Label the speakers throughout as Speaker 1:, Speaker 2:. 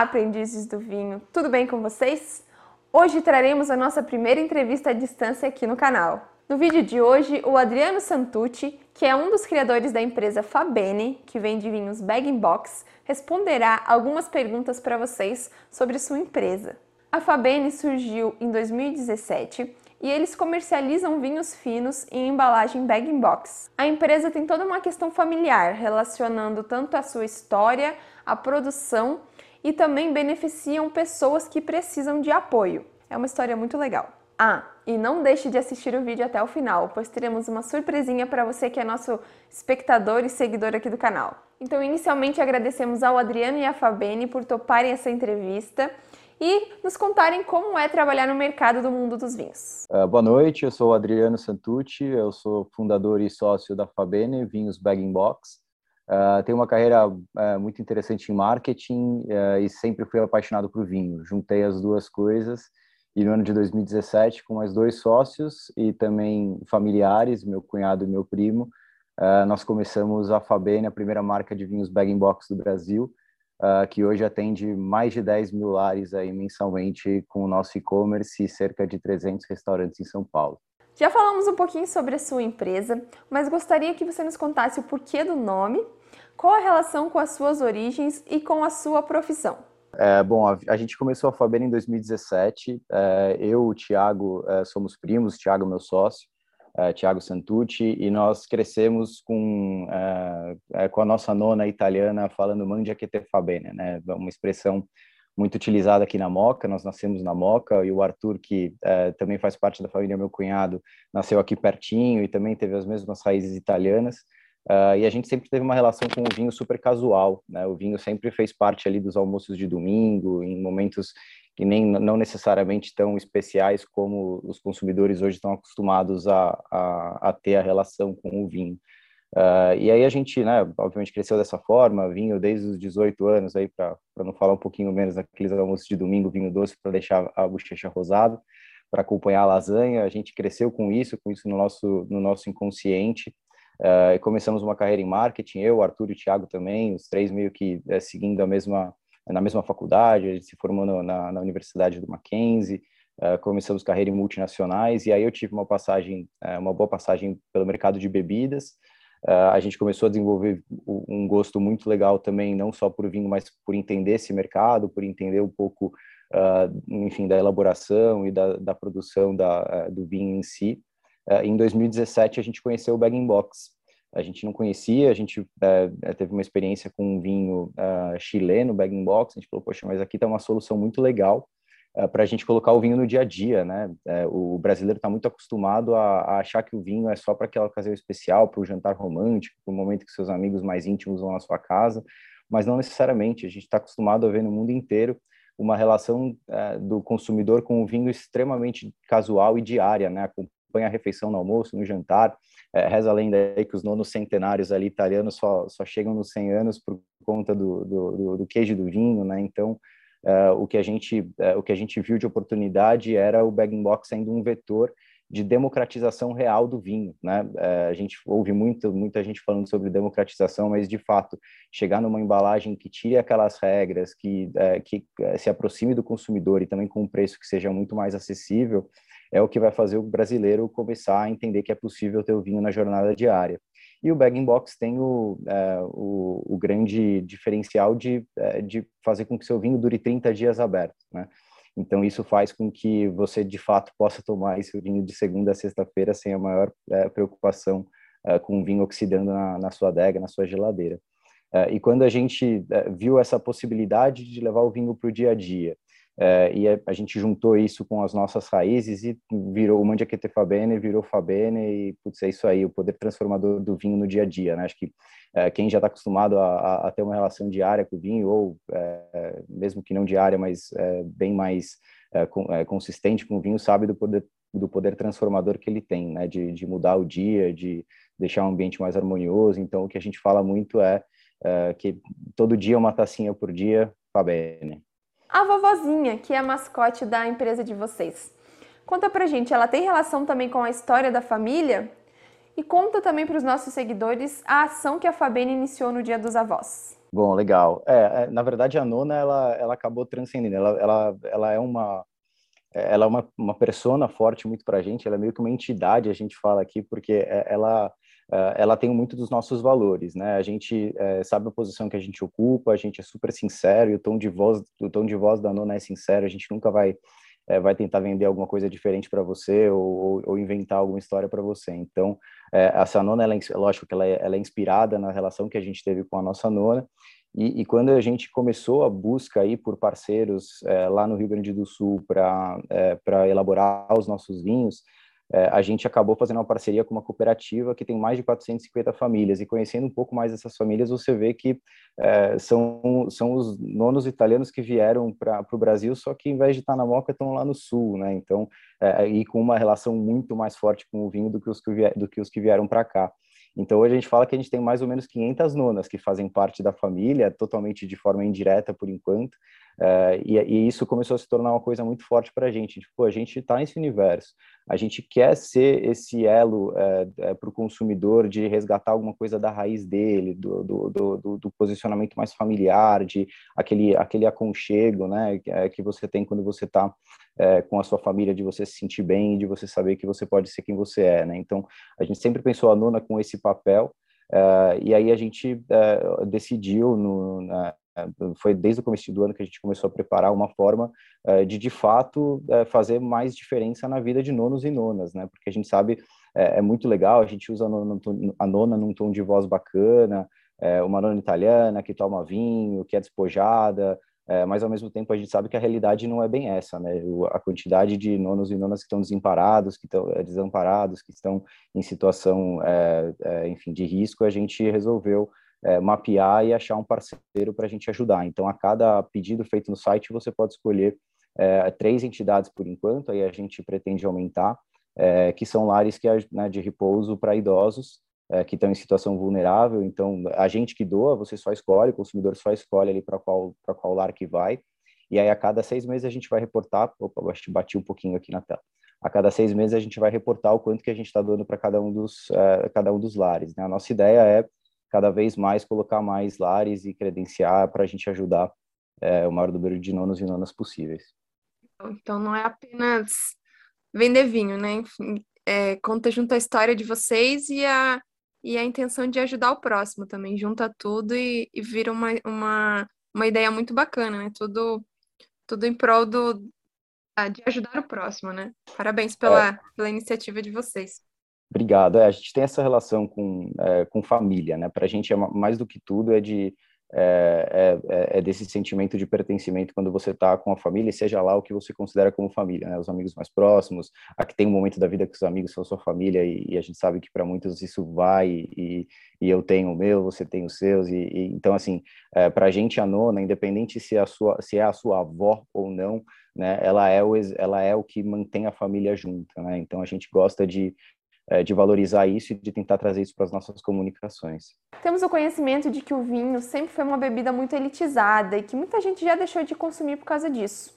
Speaker 1: Olá, aprendizes do vinho, tudo bem com vocês? Hoje traremos a nossa primeira entrevista à distância aqui no canal. No vídeo de hoje, o Adriano Santucci, que é um dos criadores da empresa Fabene, que vende vinhos bag in box, responderá algumas perguntas para vocês sobre sua empresa. A Fabene surgiu em 2017 e eles comercializam vinhos finos em embalagem bag in box. A empresa tem toda uma questão familiar, relacionando tanto a sua história, a produção e também beneficiam pessoas que precisam de apoio. É uma história muito legal. Ah, e não deixe de assistir o vídeo até o final, pois teremos uma surpresinha para você que é nosso espectador e seguidor aqui do canal. Então, inicialmente agradecemos ao Adriano e à Fabene por toparem essa entrevista e nos contarem como é trabalhar no mercado do mundo dos vinhos.
Speaker 2: Uh, boa noite, eu sou o Adriano Santucci, eu sou fundador e sócio da Fabene Vinhos Bag Box. Uh, tenho uma carreira uh, muito interessante em marketing uh, e sempre fui apaixonado por vinho. Juntei as duas coisas e no ano de 2017, com mais dois sócios e também familiares, meu cunhado e meu primo, nós começamos a Fabene, a primeira marca de vinhos bag-in-box do Brasil, que hoje atende mais de 10 mil lares aí mensalmente com o nosso e-commerce e cerca de 300 restaurantes em São Paulo.
Speaker 1: Já falamos um pouquinho sobre a sua empresa, mas gostaria que você nos contasse o porquê do nome qual a relação com as suas origens e com a sua profissão?
Speaker 2: É, bom, a, a, gente começou a Faber em 2017. É, eu, o Thiago, é, somos primos, Thiago meu sócio, é, Thiago Santucci, e nós crescemos com, é, é, com a nossa nona italiana falando mangia che te fa bene, né? Uma expressão muito utilizada aqui na Moca. Nós nascemos na Moca e o Arthur, que também faz parte da família meu cunhado, nasceu aqui pertinho e também teve as mesmas raízes italianas. Uh, e a gente sempre teve uma relação com o vinho super casual, né? O vinho sempre fez parte ali dos almoços de domingo, em momentos que nem não necessariamente tão especiais como os consumidores hoje estão acostumados a, a, a ter a relação com o vinho. Uh, e aí a gente, né, obviamente cresceu dessa forma, vinho desde os 18 anos aí para não falar um pouquinho menos daqueles almoços de domingo, vinho doce para deixar a bochecha rosada, para acompanhar a lasanha. A gente cresceu com isso, com isso no nosso no nosso inconsciente. Uh, e começamos uma carreira em marketing, eu, Arthur e o Thiago também, os três meio que é, seguindo a mesma, na mesma faculdade, a gente se formou no, na, na Universidade do Mackenzie, uh, começamos carreira em multinacionais, e aí eu tive uma passagem, uh, uma boa passagem pelo mercado de bebidas, a gente começou a desenvolver um gosto muito legal também, não só por vinho, mas por entender esse mercado, por entender um pouco, enfim, da elaboração e da, da produção da, do vinho em si, Uh, em 2017 a gente conheceu o Bag Box. A gente não conhecia, a gente uh, teve uma experiência com um vinho uh, chileno, Bag Box. A gente falou, poxa, mas aqui está uma solução muito legal para a gente colocar o vinho no dia a dia, né? o brasileiro está muito acostumado a, a, achar que o vinho é só para aquela ocasião especial, para o jantar romântico, para o momento que seus amigos mais íntimos vão à sua casa, mas não necessariamente. A gente está acostumado a ver no mundo inteiro uma relação do consumidor com o vinho extremamente casual e diária, né? Acompanha a refeição no almoço, no jantar. É, reza a lenda aí que os nonos centenários ali italianos só, só chegam nos 100 anos por conta do, do, do queijo e do vinho, né? Então, é, o, que a gente, é, o que a gente viu de oportunidade era o bag box sendo um vetor de democratização real do vinho, né? A gente ouve muito, muita gente falando sobre democratização, mas de fato chegar numa embalagem que tire aquelas regras, que que se aproxime do consumidor e também com um preço que seja muito mais acessível, é o que vai fazer o brasileiro começar a entender que é possível ter o vinho na jornada diária. E o bag box tem o, é, o, o, grande diferencial de, é, de fazer com que seu vinho dure 30 dias aberto, né? Então, isso faz com que você, de fato, possa tomar esse vinho de segunda a sexta-feira sem a maior é, preocupação é, com o vinho oxidando na, na, sua adega, na sua geladeira. É, e quando a gente é, viu essa possibilidade de levar o vinho para o dia a dia, é, e a, a, gente juntou isso com as nossas raízes e virou o Mandiaquete Fabene, virou Fabene e, putz, é isso aí, o poder transformador do vinho no dia a dia, né? Acho que é, quem já está acostumado a, a, ter uma relação diária com o vinho, ou é, mesmo que não diária, mas bem mais com, consistente com o vinho, sabe do poder, do poder transformador que ele tem, né? De, de mudar o dia, de deixar um ambiente mais harmonioso. Então, o que a gente fala muito é, que todo dia uma tacinha por dia, Fabene
Speaker 1: a vovozinha, que é a mascote da empresa de vocês. Conta pra gente, ela tem relação também com a história da família? E conta também para os nossos seguidores a ação que a Fabene iniciou no Dia dos Avós.
Speaker 2: Bom, legal. É, é, na verdade, a nona, ela, ela acabou transcendendo. Ela, ela, ela é uma ela é uma, uma persona forte muito para a gente, ela é meio que uma entidade, a gente fala aqui, porque é, ela, é, ela tem muito dos nossos valores, né? A gente é, sabe a posição que a gente ocupa, a gente é super sincero, e o tom de voz, o tom de voz da nona é sincero, a gente nunca vai é, vai tentar vender alguma coisa diferente para você ou, ou, inventar alguma história para você. Então, é, essa nona, ela é, lógico que ela é, ela é inspirada na relação que a gente teve com a nossa nona, e, e, quando a gente começou a busca aí por parceiros é, lá no Rio Grande do Sul para é, elaborar os nossos vinhos, é, a gente acabou fazendo uma parceria com uma cooperativa que tem mais de 450 famílias. E conhecendo um pouco mais dessas famílias, você vê que é, são, são os nonos italianos que vieram para o Brasil, só que em vez de estar na Moca, estão lá no Sul, né? Então, é, e com uma relação muito mais forte com o vinho do que os que, vier, do que, os que vieram para cá. Então, hoje a gente fala que a gente tem mais ou menos 500 nonas que fazem parte da família, totalmente de forma indireta por enquanto, uh, e, e, isso começou a se tornar uma coisa muito forte para a gente. Tipo, a gente está nesse universo, a gente quer ser esse elo eh, eh, para o consumidor de resgatar alguma coisa da raiz dele, do, do, do, do, posicionamento mais familiar, de aquele, aquele aconchego né, que você tem quando você está é, com a sua família, de você se sentir bem, de você saber que você pode ser quem você é, né? Então, a gente sempre pensou a Nona com esse papel, é, e aí a gente é, decidiu, no, na, foi desde o começo do ano que a gente começou a preparar uma forma é, de, de fato, é, fazer mais diferença na vida de nonos e nonas, né? Porque a gente sabe, é, é muito legal, a gente usa a nona, a nona num tom de voz bacana, uma nona italiana que toma vinho, que é despojada, é, mas ao mesmo tempo a gente sabe que a realidade não é bem essa, né? O, a quantidade de nonos e nonas que estão desamparados, que estão é, desamparados, que estão em situação, é, é enfim, de risco, a gente resolveu é, mapear e achar um parceiro para a gente ajudar. Então, a cada pedido feito no site, você pode escolher é, três entidades por enquanto, aí a gente pretende aumentar, que são lares que, né, de repouso para idosos, é, que estão em situação vulnerável. Então, a gente que doa, você só escolhe, o consumidor só escolhe ali para qual, qual lar que vai. E aí, a cada seis meses, a gente vai reportar. Opa, bati um pouquinho aqui na tela. A cada seis meses, a gente vai reportar o quanto que a gente está doando para cada, um dos, é, cada um dos lares. Né? A nossa ideia é, cada vez mais, colocar mais lares e credenciar para a gente ajudar é, o maior número de nonos e nonas possíveis.
Speaker 1: Então, não é apenas vender vinho, né? Enfim, é, conta junto a história de vocês e a, e a intenção de ajudar o próximo também, junta tudo e, e vira uma, uma, uma ideia muito bacana, né? Tudo, tudo em prol do, ah, de ajudar o próximo, né? Parabéns pela, é. pela iniciativa de vocês.
Speaker 2: Obrigado. É, a gente tem essa relação com, é, com família, né? Para a gente é mais do que tudo é de é, é, é, é, desse sentimento de pertencimento quando você está com a família, seja lá o que você considera como família, né? Os amigos mais próximos, aqui tem um momento da vida que os amigos são sua família e, e a gente sabe que para muitos isso vai e, e, eu tenho o meu, você tem os seus e, e então assim, é, para a gente a nona, independente se é a sua se é a sua avó ou não, né? Ela é o ela é o que mantém a família junta, né? Então a gente gosta de de valorizar isso e de tentar trazer isso para as nossas comunicações.
Speaker 1: Temos o conhecimento de que o vinho sempre foi uma bebida muito elitizada e que muita gente já deixou de consumir por causa disso.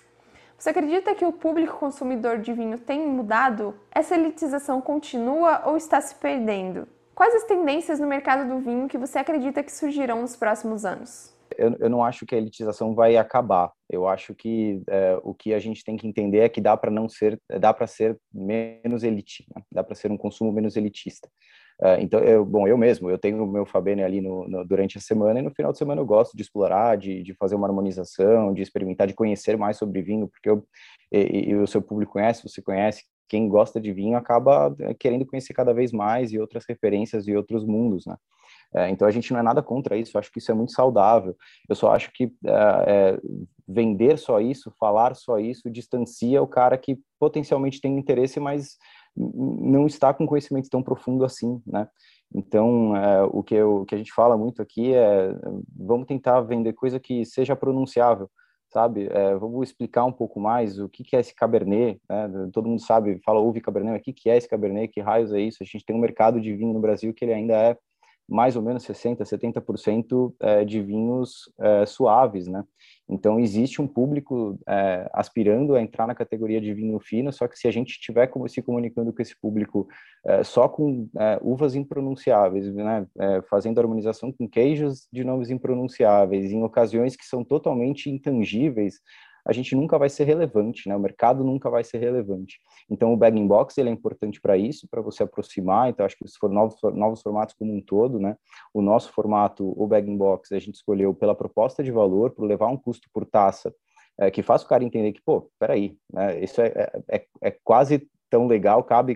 Speaker 1: Você acredita que o público consumidor de vinho tem mudado? Essa elitização continua ou está se perdendo? Quais as tendências no mercado do vinho que você acredita que surgirão nos próximos anos?
Speaker 2: Eu, eu não acho que a elitização vai acabar. Eu acho que é, o que a gente tem que entender é que dá para não ser, dá para ser menos elitista, né? dá para ser um consumo menos elitista. É, então, eu, bom, eu mesmo, eu tenho o meu Fabene ali no, no, durante a semana e no final de semana eu gosto de explorar, de, de fazer uma harmonização, de experimentar, de conhecer mais sobre vinho, porque eu, e, e o seu público conhece, você conhece, quem gosta de vinho acaba é, querendo conhecer cada vez mais e outras referências e outros mundos, né? É, então a gente não é nada contra isso, eu acho que isso é muito saudável. Eu só acho que é, é, vender só isso, falar só isso, distancia o cara que potencialmente tem interesse, mas não está com conhecimento tão profundo assim, né? Então, é, o, que eu, o que a gente fala muito aqui é vamos tentar vender coisa que seja pronunciável, sabe? É, vamos explicar um pouco mais o que, que é esse Cabernet, né? Todo mundo sabe, fala, ouve Cabernet, mas o que, que é esse Cabernet, que raios é isso? A gente tem um mercado de vinho no Brasil que ele ainda é mais ou menos 60%, 70% é, de vinhos é, suaves, né? Então, existe um público é, aspirando a entrar na categoria de vinho fino, só que se a gente estiver se comunicando com esse público é, só com uvas impronunciáveis, né? Fazendo harmonização com queijos de nomes impronunciáveis, em ocasiões que são totalmente intangíveis, a gente nunca vai ser relevante, né? O mercado nunca vai ser relevante. Então, o bag box ele é importante para isso, para você aproximar. Então, acho que se for novos, novos formatos como um todo, né? O nosso formato, o bag box, a gente escolheu pela proposta de valor, por levar um custo por taça é, que faz o cara entender que, pô, peraí, né? Isso é, é, é, é quase tão legal, cabe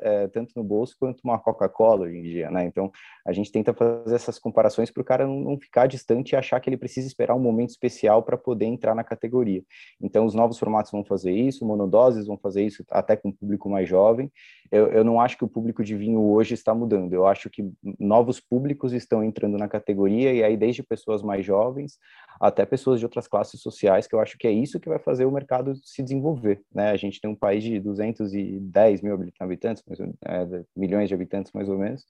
Speaker 2: é, tanto no bolso quanto uma Coca-Cola hoje em dia, né? Então, a gente tenta fazer essas comparações para o cara não, não, ficar distante e achar que ele precisa esperar um momento especial para poder entrar na categoria. Então, os novos formatos vão fazer isso, monodoses vão fazer isso até com o público mais jovem. Eu, eu não acho que o público de vinho hoje está mudando, eu acho que novos públicos estão entrando na categoria, e aí desde pessoas mais jovens até pessoas de outras classes sociais, que eu acho que é isso que vai fazer o mercado se desenvolver, né? A gente tem um país de 210 mil habitantes, é, milhões de habitantes mais ou menos,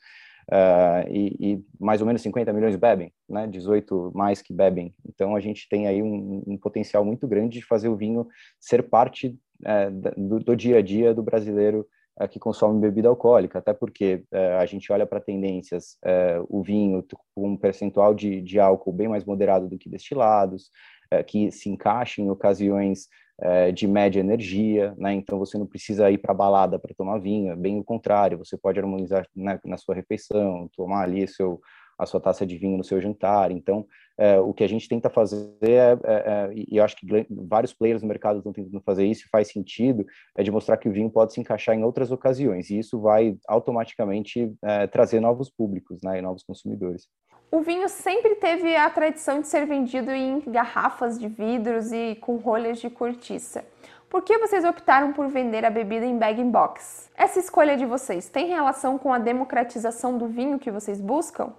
Speaker 2: uh, e, e, mais ou menos 50 milhões bebem, né? 18 mais que bebem. Então a gente tem aí um, um potencial muito grande de fazer o vinho ser parte é, do, do, dia a dia do brasileiro é, que consome bebida alcoólica, até porque é, a gente olha para tendências, é, o vinho com um percentual de, de álcool bem mais moderado do que destilados, é, que se encaixa em ocasiões é, de média energia, né? Então você não precisa ir para balada para tomar vinho, é bem o contrário, você pode harmonizar na, na sua refeição, tomar ali seu a sua taça de vinho no seu jantar. Então, é, o que a gente tenta fazer, é, é, é e eu acho que vários players no mercado estão tentando fazer isso, e faz sentido, é de mostrar que o vinho pode se encaixar em outras ocasiões, e isso vai automaticamente é, trazer novos públicos, né, e novos consumidores.
Speaker 1: O vinho sempre teve a tradição de ser vendido em garrafas de vidros e com rolhas de cortiça. Por que vocês optaram por vender a bebida em bag-in-box? Essa escolha de vocês tem relação com a democratização do vinho que vocês buscam?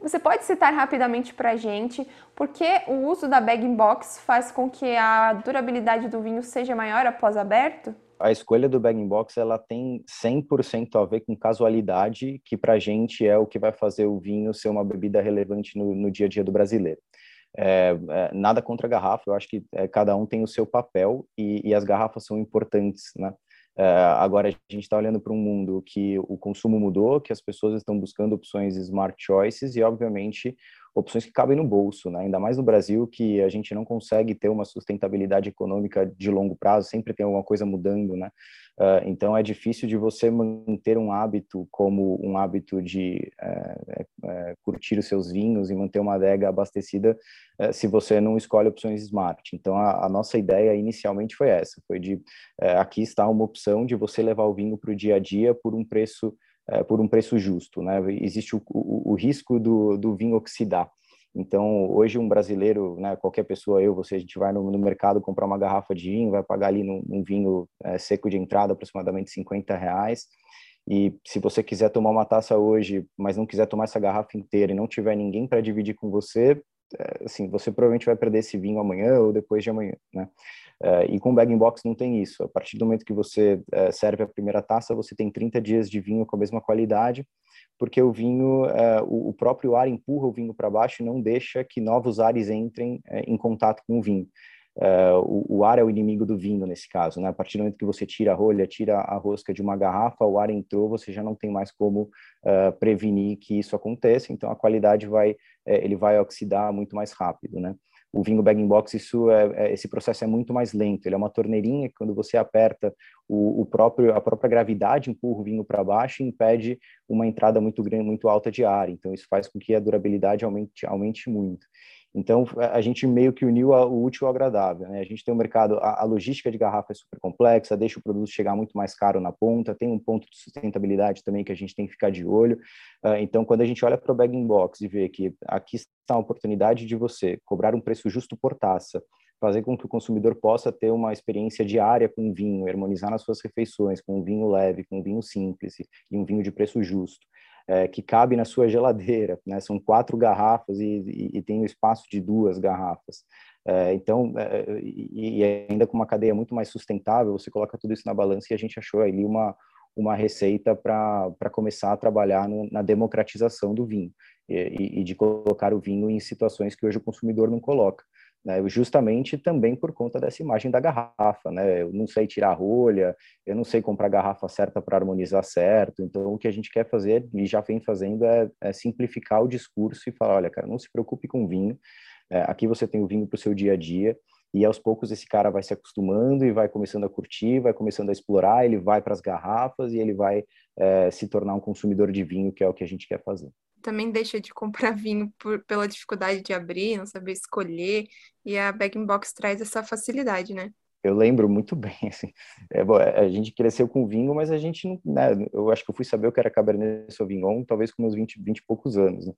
Speaker 1: Você pode citar rapidamente para a gente por que o uso da bag-in-box faz com que a durabilidade do vinho seja maior após aberto?
Speaker 2: A escolha do bag-in-box ela tem 100% a ver com casualidade, que para a gente é o que vai fazer o vinho ser uma bebida relevante no, no dia a dia do brasileiro. É, é, nada contra a garrafa, eu acho que é, cada um tem o seu papel e, e as garrafas são importantes, né? É, agora a gente está olhando para um mundo que o consumo mudou, que as pessoas estão buscando opções smart choices e, obviamente, opções que cabem no bolso, né? ainda mais no Brasil, que a gente não consegue ter uma sustentabilidade econômica de longo prazo, sempre tem alguma coisa mudando, né? Uh, então é difícil de você manter um hábito como um hábito de uh, uh, curtir os seus vinhos e manter uma adega abastecida eh, se você não escolhe opções smart. Então a, a nossa ideia inicialmente foi essa, foi de aqui está uma opção de você levar o vinho para o dia a dia por um preço é, por um preço justo. Né? Existe o, o, o risco do, do vinho oxidar. Então, hoje um brasileiro, né, qualquer pessoa, eu, você, a gente vai no, no mercado comprar uma garrafa de vinho, vai pagar ali num, num vinho é, seco de entrada aproximadamente 50 reais. E se você quiser tomar uma taça hoje, mas não quiser tomar essa garrafa inteira e não tiver ninguém para dividir com você, é, assim, você provavelmente vai perder esse vinho amanhã ou depois de amanhã, né? Uh, e com bag box não tem isso. A partir do momento que você uh, serve a primeira taça, você tem 30 dias de vinho com a mesma qualidade, porque o vinho, uh, o, o, próprio ar empurra o vinho para baixo e não deixa que novos ares entrem em contato com o vinho. O, o, ar é o inimigo do vinho nesse caso, né? A partir do momento que você tira a rolha, tira a rosca de uma garrafa, o ar entrou, você já não tem mais como prevenir que isso aconteça. Então a qualidade vai, ele vai oxidar muito mais rápido, né? O vinho bag-in-box, isso é, é, esse processo é muito mais lento. Ele é uma torneirinha que, quando você aperta, o, o próprio, a própria gravidade empurra o vinho para baixo e impede uma entrada muito grande, muito alta de ar. Então, isso faz com que a durabilidade aumente, aumente muito. Então, a gente meio que uniu o útil ao agradável. Né? A gente tem um mercado, a, a, logística de garrafa é super complexa, deixa o produto chegar muito mais caro na ponta, tem um ponto de sustentabilidade também que a gente tem que ficar de olho. Uh, então, quando a gente olha para o bag in box e vê que aqui está a oportunidade de você cobrar um preço justo por taça, fazer com que o consumidor possa ter uma experiência diária com vinho, harmonizar nas suas refeições, com um vinho leve, com um vinho simples e um vinho de preço justo é, que cabe na sua geladeira, né? São quatro garrafas e, e, e tem o espaço de duas garrafas. É, então, é, e, e, ainda com uma cadeia muito mais sustentável, você coloca tudo isso na balança e a gente achou ali uma, uma receita para começar a trabalhar no, na democratização do vinho e, e, de colocar o vinho em situações que hoje o consumidor não coloca. Né, justamente também por conta dessa imagem da garrafa, né? Eu não sei tirar a rolha, eu não sei comprar a garrafa certa para harmonizar certo. Então, o que a gente quer fazer e já vem fazendo é, é simplificar o discurso e falar, olha, cara, não se preocupe com vinho. É, aqui você tem o vinho para o seu dia a dia e aos poucos esse cara vai se acostumando e vai começando a curtir, vai começando a explorar, ele vai para as garrafas e ele vai é, se tornar um consumidor de vinho, que é o que a gente quer fazer.
Speaker 1: Também deixa de comprar vinho por, pela dificuldade de abrir, não saber escolher, e a Bag Box traz essa facilidade, né?
Speaker 2: eu lembro muito bem, assim, é, bom, é, a gente cresceu com vinho, mas a gente não, né, eu acho que eu fui saber o que era Cabernet Sauvignon, talvez com meus 20, 20 e poucos anos, né?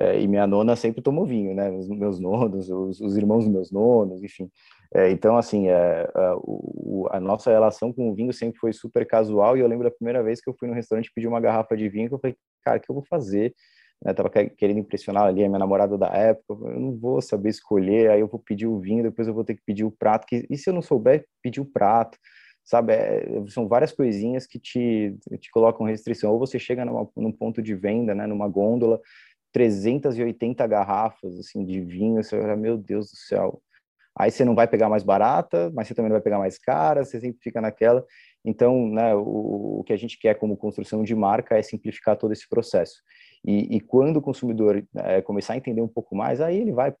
Speaker 2: é, e minha nona sempre tomou vinho, né, os meus nonos, os, os irmãos dos meus nonos, enfim, é, então, assim, é, a, o, a nossa relação com o vinho sempre foi super casual, e eu lembro da primeira vez que eu fui no restaurante pedir uma garrafa de vinho, que eu falei, cara, o que eu vou fazer? Né, tava querendo impressionar ali a minha namorada da época, eu não vou saber escolher, aí eu vou pedir o vinho, depois eu vou ter que pedir o prato, que, e se eu não souber pedir o prato, sabe, é, são várias coisinhas que te, te colocam restrição, ou você chega numa, num ponto de venda, né, numa gôndola, 380 garrafas, assim, de vinho, você olha, meu Deus do céu, aí você não vai pegar mais barata, mas você também não vai pegar mais cara, você sempre fica naquela, então, né, o, o que a gente quer como construção de marca é simplificar todo esse processo. E, e quando o consumidor é, começar a entender um pouco mais, aí ele vai,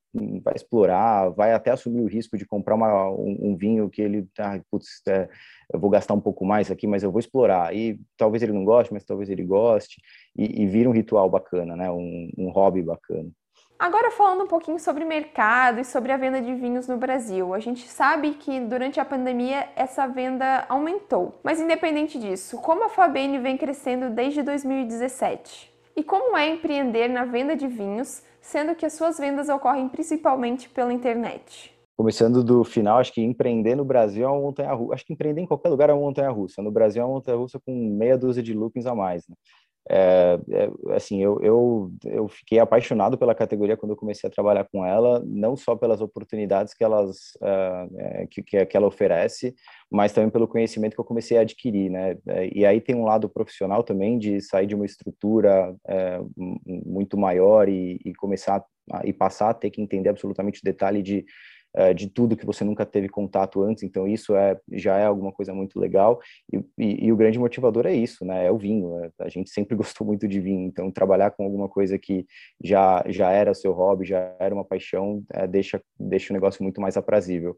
Speaker 2: vai explorar, vai até assumir o risco de comprar uma, um, um, vinho que ele, ah, putz, é, eu vou gastar um pouco mais aqui, mas eu vou explorar. E talvez ele não goste, mas talvez ele goste, e, e vira um ritual bacana, né? um, um hobby bacana.
Speaker 1: Agora falando um pouquinho sobre mercado e sobre a venda de vinhos no Brasil. A gente sabe que durante a pandemia essa venda aumentou. Mas independente disso, como a Fabene vem crescendo desde 2017? E como é empreender na venda de vinhos, sendo que as suas vendas ocorrem principalmente pela internet?
Speaker 2: Começando do final, acho que empreender no Brasil é uma montanha-russa. Acho que empreender em qualquer lugar é uma montanha-russa. No Brasil é uma montanha-russa com meia dúzia de loopings a mais. Né? É, é, assim, eu, eu, eu fiquei apaixonado pela categoria quando eu comecei a trabalhar com ela, não só pelas oportunidades que, elas, uh, que, que ela oferece, mas também pelo conhecimento que eu comecei a adquirir, né? É, e aí tem um lado profissional também de sair de uma estrutura muito maior e, e começar a, e passar a ter que entender absolutamente o detalhe de de tudo que você nunca teve contato antes, então isso é já é alguma coisa muito legal e, e, e o grande motivador é isso, né? É o vinho. É, a gente sempre gostou muito de vinho, então trabalhar com alguma coisa que já já era seu hobby, já era uma paixão, é, deixa deixa o negócio muito mais aprazível.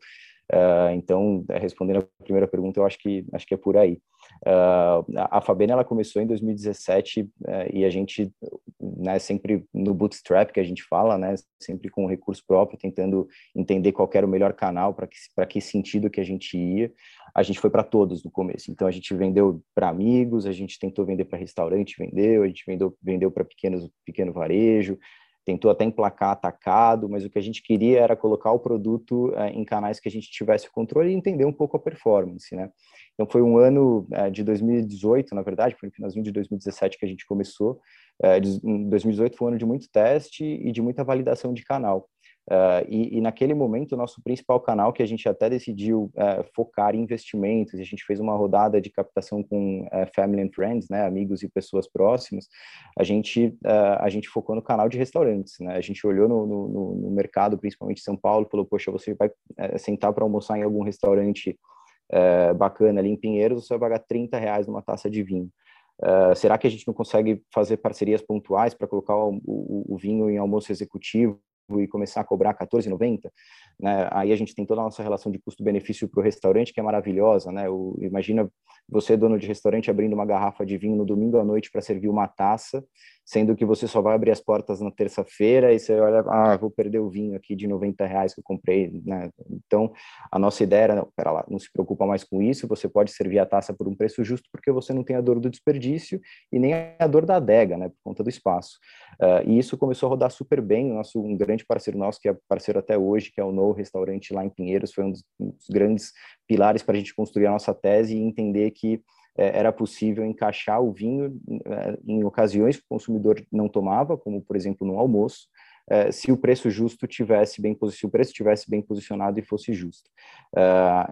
Speaker 2: Uh, então, respondendo a primeira pergunta, eu acho que acho que é por aí. Uh, a Fabena ela começou em 2017 uh, e a gente, né, sempre no bootstrap que a gente fala, né, sempre com recurso próprio, tentando entender qual era o melhor canal para que para que sentido que a gente ia. A gente foi para todos no começo. Então a gente vendeu para amigos, a gente tentou vender para restaurante, vendeu, a gente vendeu vendeu para pequenos pequeno varejo, tentou até emplacar atacado, mas o que a gente queria era colocar o produto é, em canais que a gente tivesse o controle e entender um pouco a performance, né? Então foi um ano é, de 2018, na verdade, foi no finalzinho de 2017 que a gente começou. É, 2018 foi um ano de muito teste e de muita validação de canal. Uh, e, e, naquele momento, o nosso principal canal, que a gente até decidiu uh, focar em investimentos, a gente fez uma rodada de captação com uh, family and friends, né, amigos e pessoas próximas, a gente, a gente focou no canal de restaurantes, né, a gente olhou no, no, no mercado, principalmente em São Paulo, falou, poxa, você vai sentar para almoçar em algum restaurante bacana ali em Pinheiros, você vai pagar 30 reais numa taça de vinho. será que a gente não consegue fazer parcerias pontuais para colocar o, o, o vinho em almoço executivo e começar a cobrar 14,90, né? Aí a gente tem toda a nossa relação de custo-benefício para o restaurante que é maravilhosa, né? O, imagina você dono de restaurante abrindo uma garrafa de vinho no domingo à noite para servir uma taça sendo que você só vai abrir as portas na terça-feira e você olha, ah, vou perder o vinho aqui de 90 reais que eu comprei, né? Então, a nossa ideia era, não, pera lá, não se preocupa mais com isso, você pode servir a taça por um preço justo porque você não tem a dor do desperdício e nem a dor da adega, né, por conta do espaço. Uh, e isso começou a rodar super bem, nosso, um grande parceiro nosso, que é parceiro até hoje, que é o No Restaurante lá em Pinheiros, foi um dos, um dos grandes pilares para a gente construir a nossa tese e entender que é, era possível encaixar o vinho é, em ocasiões que o consumidor não tomava, como por exemplo no almoço, é, se o preço justo tivesse bem se o preço tivesse bem posicionado e fosse justo.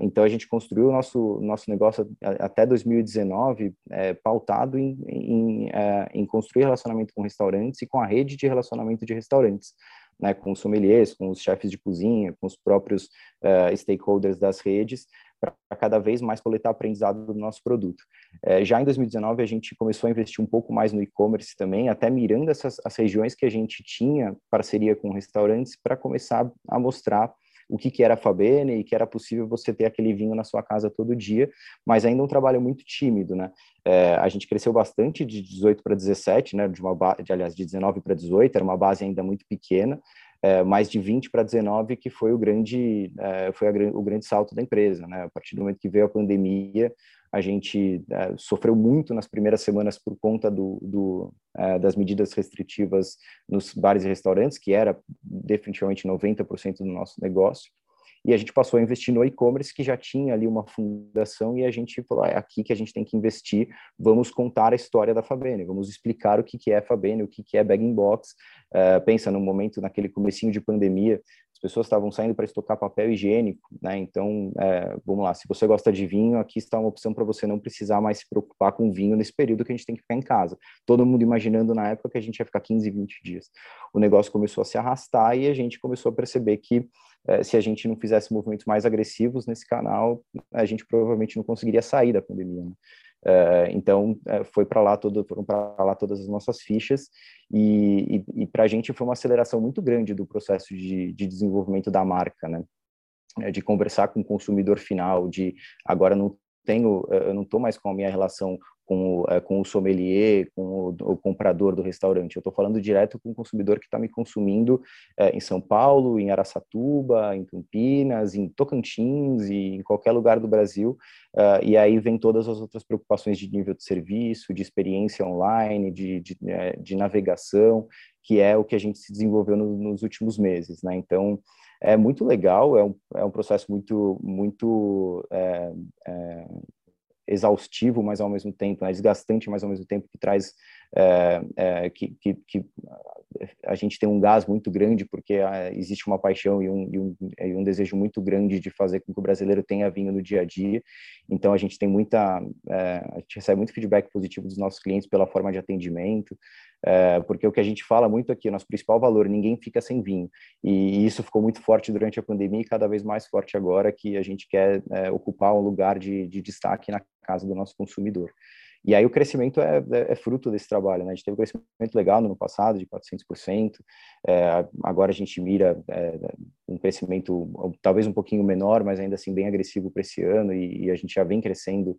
Speaker 2: Então a gente construiu o nosso nosso negócio até 2019 é, pautado em, em, em, construir relacionamento com restaurantes e com a rede de relacionamento de restaurantes. Né, com os sommeliers, com os chefes de cozinha, com os próprios uh, stakeholders das redes, para cada vez mais coletar aprendizado do nosso produto. É, já em 2019, a gente começou a investir um pouco mais no e-commerce também, até mirando essas as regiões que a gente tinha parceria com restaurantes para começar a mostrar o que, que era a Fabene e que era possível você ter aquele vinho na sua casa todo dia, mas ainda um trabalho muito tímido, né? É, a gente cresceu bastante de 18 para 17, né? De uma de, aliás, de 19 para 18, era uma base ainda muito pequena, é, mais de 20 para 19, que foi o grande, é, foi a, o grande salto da empresa. Né? A partir do momento que veio a pandemia, a gente é, sofreu muito nas primeiras semanas por conta do, do é, das medidas restritivas nos bares e restaurantes, que era definitivamente 90% do nosso negócio. E a gente passou a investir no e-commerce que já tinha ali uma fundação e a gente falou, ah, é aqui que a gente tem que investir, vamos contar a história da Fabene, vamos explicar o que, que é Fabene, o que, que é Bag in Box, uh, pensa no momento, naquele comecinho de pandemia, pessoas estavam saindo para estocar papel higiênico, né? Então, é, vamos lá, se você gosta de vinho, aqui está uma opção para você não precisar mais se preocupar com vinho nesse período que a gente tem que ficar em casa. Todo mundo imaginando na época que a gente ia ficar 15, 20 dias. O negócio começou a se arrastar e a gente começou a perceber que é, se a gente não fizesse movimentos mais agressivos nesse canal, a gente provavelmente não conseguiria sair da pandemia. Né? É, então é, foi para lá todo, foram para lá todas as nossas fichas e, e, e para a gente foi uma aceleração muito grande do processo de, de desenvolvimento da marca, né? É, de conversar com o consumidor final, de agora não tenho, eu não estou mais com a minha relação com, é, com o sommelier, com o, o, comprador do restaurante. Eu estou falando direto com o consumidor que está me consumindo é, em São Paulo, em Araçatuba, em Campinas, em Tocantins e em qualquer lugar do Brasil. Uh, e aí vem todas as outras preocupações de nível de serviço, de experiência online, de, de, é, de navegação, que é o que a gente se desenvolveu no, nos últimos meses. Né? Então, é muito legal, é um, é um processo muito, muito é, é, exaustivo, mas ao mesmo tempo, né, desgastante, mas ao mesmo tempo que traz que, que, que, a gente tem um gás muito grande porque é, existe uma paixão e um, e, um, e um, desejo muito grande de fazer com que o brasileiro tenha vinho no dia a dia. Então a gente tem muita, é, a gente recebe muito feedback positivo dos nossos clientes pela forma de atendimento, é, porque o que a gente fala muito aqui, nosso principal valor, ninguém fica sem vinho. E, isso ficou muito forte durante a pandemia e cada vez mais forte agora que a gente quer é, ocupar um lugar de, de, destaque na casa do nosso consumidor. E aí o crescimento é, é, é, fruto desse trabalho, né? A gente teve um crescimento legal no ano passado, de 400%, é, agora a gente mira é, um crescimento talvez um pouquinho menor, mas ainda assim bem agressivo para esse ano, e, e, a gente já vem crescendo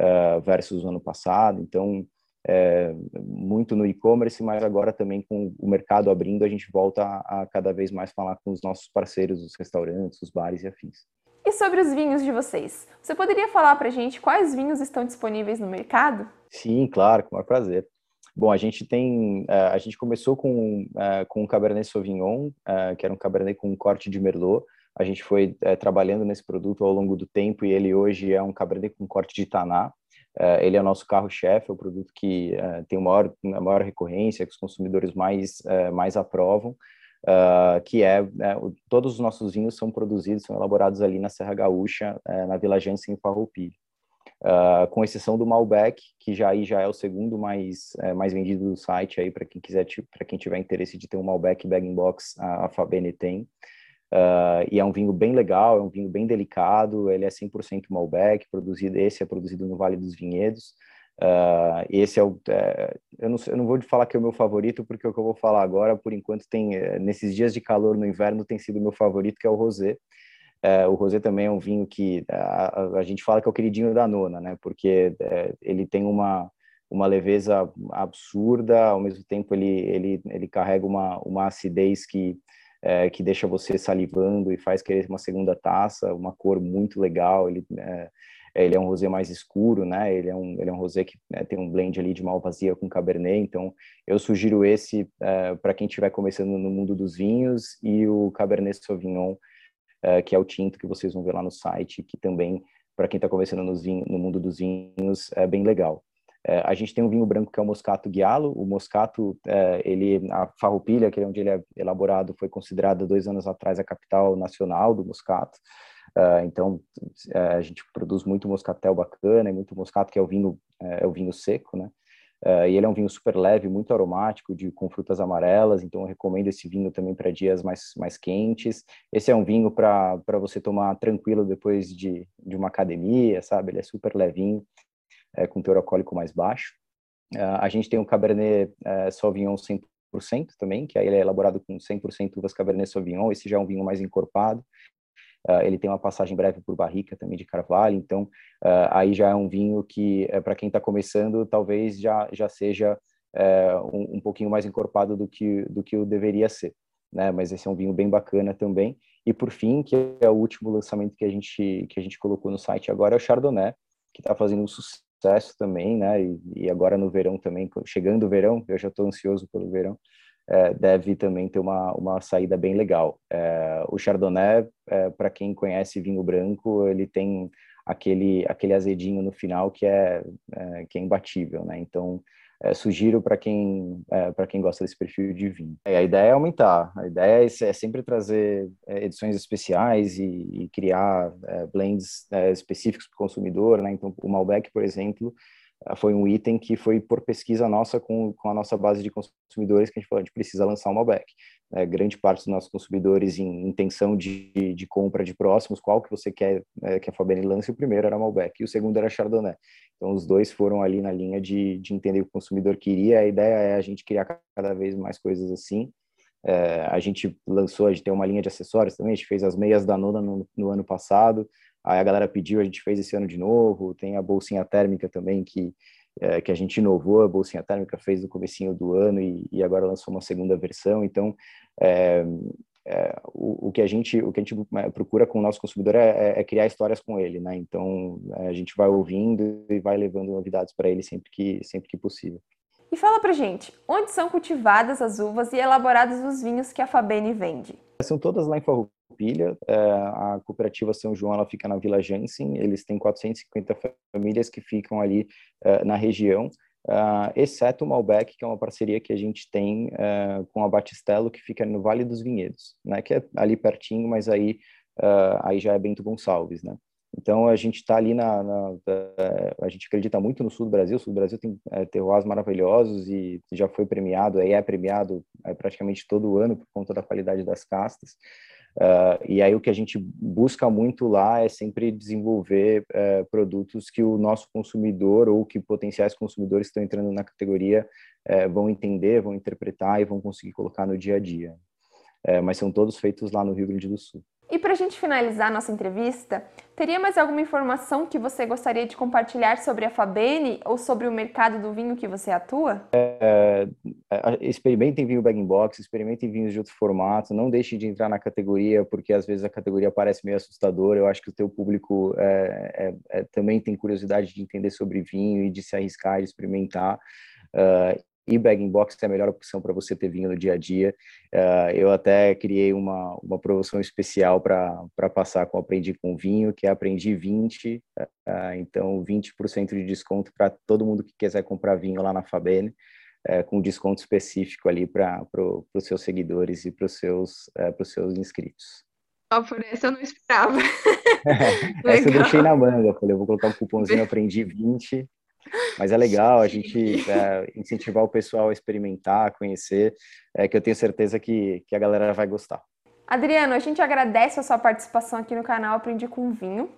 Speaker 2: uh, versus o ano passado, então é, muito no e-commerce, mas agora também com o mercado abrindo, a gente volta a, a, cada vez mais falar com os nossos parceiros, os restaurantes, os bares e afins.
Speaker 1: E sobre os vinhos de vocês? Você poderia falar para a gente quais vinhos estão disponíveis no mercado?
Speaker 2: Sim, claro, com o maior prazer. Bom, a gente tem, é, a gente começou com, é, com um Cabernet Sauvignon, é, que era um Cabernet com um corte de Merlot. A gente foi trabalhando nesse produto ao longo do tempo e ele hoje é um Cabernet com corte de Taná. Ele é o nosso carro-chefe, é o produto que tem maior, a maior recorrência, que os consumidores mais, mais aprovam, que é, né, todos os nossos vinhos são produzidos, são elaborados ali na Serra Gaúcha, na Vila Jansen, em Farroupilha. com exceção do Malbec, que já aí já é o segundo mais, mais vendido do site aí para quem quiser, para quem tiver interesse de ter um Malbec Bag in Box, a, a Fabene tem. Uh, e é um vinho bem legal, é um vinho bem delicado, ele é 100% Malbec, produzido, esse é produzido no Vale dos Vinhedos. Uh, esse é o, é, eu, não, eu não vou falar que é o meu favorito, porque o que eu vou falar agora, por enquanto, tem é, nesses dias de calor no inverno, tem sido o meu favorito, que é o rosé. É, o rosé também é um vinho que a, a, a, gente fala que é o queridinho da nona, né? Porque é, ele tem uma uma leveza absurda, ao mesmo tempo ele ele ele carrega uma uma acidez que é, que deixa você salivando e faz querer uma segunda taça, uma cor muito legal. Ele é, ele é um rosé mais escuro, né? Ele é um, ele é um rosé que né, tem um blend ali de malvasia com cabernet. Então, eu sugiro esse é, para quem estiver começando no mundo dos vinhos e o cabernet sauvignon, é, que é o tinto que vocês vão ver lá no site, que também para quem está começando no mundo dos vinhos é bem legal. É, a gente tem um vinho branco que é o Moscato Guialo. O Moscato, é, ele, a Farroupilha, que é onde ele é elaborado, foi considerada dois anos atrás a capital nacional do Moscato. Uh, então uh, a gente produz muito moscatel bacana e muito moscato que é o vinho é, é o vinho seco, né? Uh, e ele é um vinho super leve, muito aromático, de com frutas amarelas. Então eu recomendo esse vinho também para dias mais mais quentes. Esse é um vinho para você tomar tranquilo depois de de uma academia, sabe? Ele é super levinho, é, com teor alcoólico mais baixo. a gente tem um Cabernet Sauvignon 100% também, que aí ele é elaborado com 100% uvas Cabernet Sauvignon. Esse já é um vinho mais encorpado. Uh, ele tem uma passagem breve por barrica também de carvalho, então uh, aí já é um vinho que, uh, para quem está começando, talvez já, já seja um, um, pouquinho mais encorpado do que, do que o deveria ser. Né? Mas esse é um vinho bem bacana também. E por fim, que é o último lançamento que a gente, que a gente colocou no site agora, é o Chardonnay, que está fazendo um sucesso também, né? E, e, agora no verão também, chegando o verão, eu já estou ansioso pelo verão é, deve também ter uma, uma saída bem legal. É, o Chardonnay, é, para quem conhece vinho branco, ele tem aquele, aquele azedinho no final que é, é que é imbatível, né? Então, é, sugiro para quem é, para quem gosta desse perfil de vinho. a ideia é aumentar, a ideia é, sempre trazer edições especiais e, e criar blends específicos para o consumidor, né? Então, o Malbec, por exemplo, foi um item que foi por pesquisa nossa com, com a nossa base de consumidores que a gente falou, a gente precisa lançar um Malbec. É, grande parte dos nossos consumidores em intenção de, de compra de próximos, qual que você quer é, que a Fabienne lance, o primeiro era Malbec e o segundo era Chardonnay. Então os dois foram ali na linha de, de entender o que o consumidor queria, a ideia é a gente criar cada vez mais coisas assim, é, a gente lançou, a gente tem uma linha de acessórios também, a gente fez as meias da Nona no, no ano passado, Aí a galera pediu, a gente fez esse ano de novo. Tem a bolsinha térmica também que é, que a gente inovou. A bolsinha térmica fez no comecinho do ano e, e agora lançou uma segunda versão. Então é, é, o, o, que a gente o que a gente é, procura com o nosso consumidor é, é, é criar histórias com ele, né? Então a gente vai ouvindo e vai levando novidades para ele sempre que sempre que possível.
Speaker 1: E fala pra gente, onde são cultivadas as uvas e elaborados os vinhos que a Fabene vende?
Speaker 2: São todas lá em Farroupilha Pilha. É, a cooperativa São João ela fica na Vila Jansen. Eles têm 450 famílias que ficam ali é, na região, é, exceto o Malbec, que é uma parceria que a gente tem com a Batistello, que fica no Vale dos Vinhedos, né? Que é ali pertinho, mas aí aí já é Bento Gonçalves, né? Então a gente está ali na, na, a gente acredita muito no sul do Brasil. O sul do Brasil tem terroirs maravilhosos e já foi premiado, é premiado praticamente todo ano por conta da qualidade das castas. Uh, e aí o que a gente busca muito lá é sempre desenvolver uh, produtos que o nosso consumidor ou que potenciais consumidores estão entrando na categoria uh, vão entender, vão interpretar e vão conseguir colocar no dia a dia. É, mas são todos feitos lá no Rio Grande do Sul.
Speaker 1: E para a gente finalizar nossa entrevista, teria mais alguma informação que você gostaria de compartilhar sobre a Fabene ou sobre o mercado do vinho que você atua?
Speaker 2: É, é experimentem vinho bag in box, experimentem vinhos de outro formato, não deixe de entrar na categoria, porque às vezes a categoria parece meio assustadora. Eu acho que o teu público é, é, é também tem curiosidade de entender sobre vinho e de se arriscar, de experimentar. Uh, e bag-in-box é a melhor opção para você ter vinho no dia a dia. Uh, eu até criei uma, uma promoção especial para passar com Aprendi com Vinho, que é Aprendi 20, uh, ah, então 20% de desconto para todo mundo que quiser comprar vinho lá na Fabene, uh, com desconto específico ali para pro, os seus seguidores e para os seus, uh, seus inscritos.
Speaker 1: Oh, por essa eu não esperava.
Speaker 2: essa eu deixei na manga, falei, eu vou colocar um cupomzinho Aprendi 20 mas é legal a gente é, incentivar o pessoal a experimentar, a conhecer, é, que eu tenho certeza que, que a galera vai gostar.
Speaker 1: Adriano, a gente agradece a sua participação aqui no canal Aprendi com Vinho.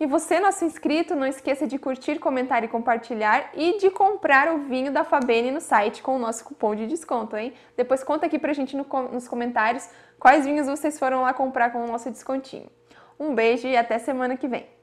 Speaker 1: E você, nosso inscrito, não esqueça de curtir, comentar e compartilhar e de comprar o vinho da Fabene no site com o nosso cupom de desconto, hein? Depois conta aqui pra gente no, nos comentários quais vinhos vocês foram lá comprar com o nosso descontinho. Um beijo e até semana que vem!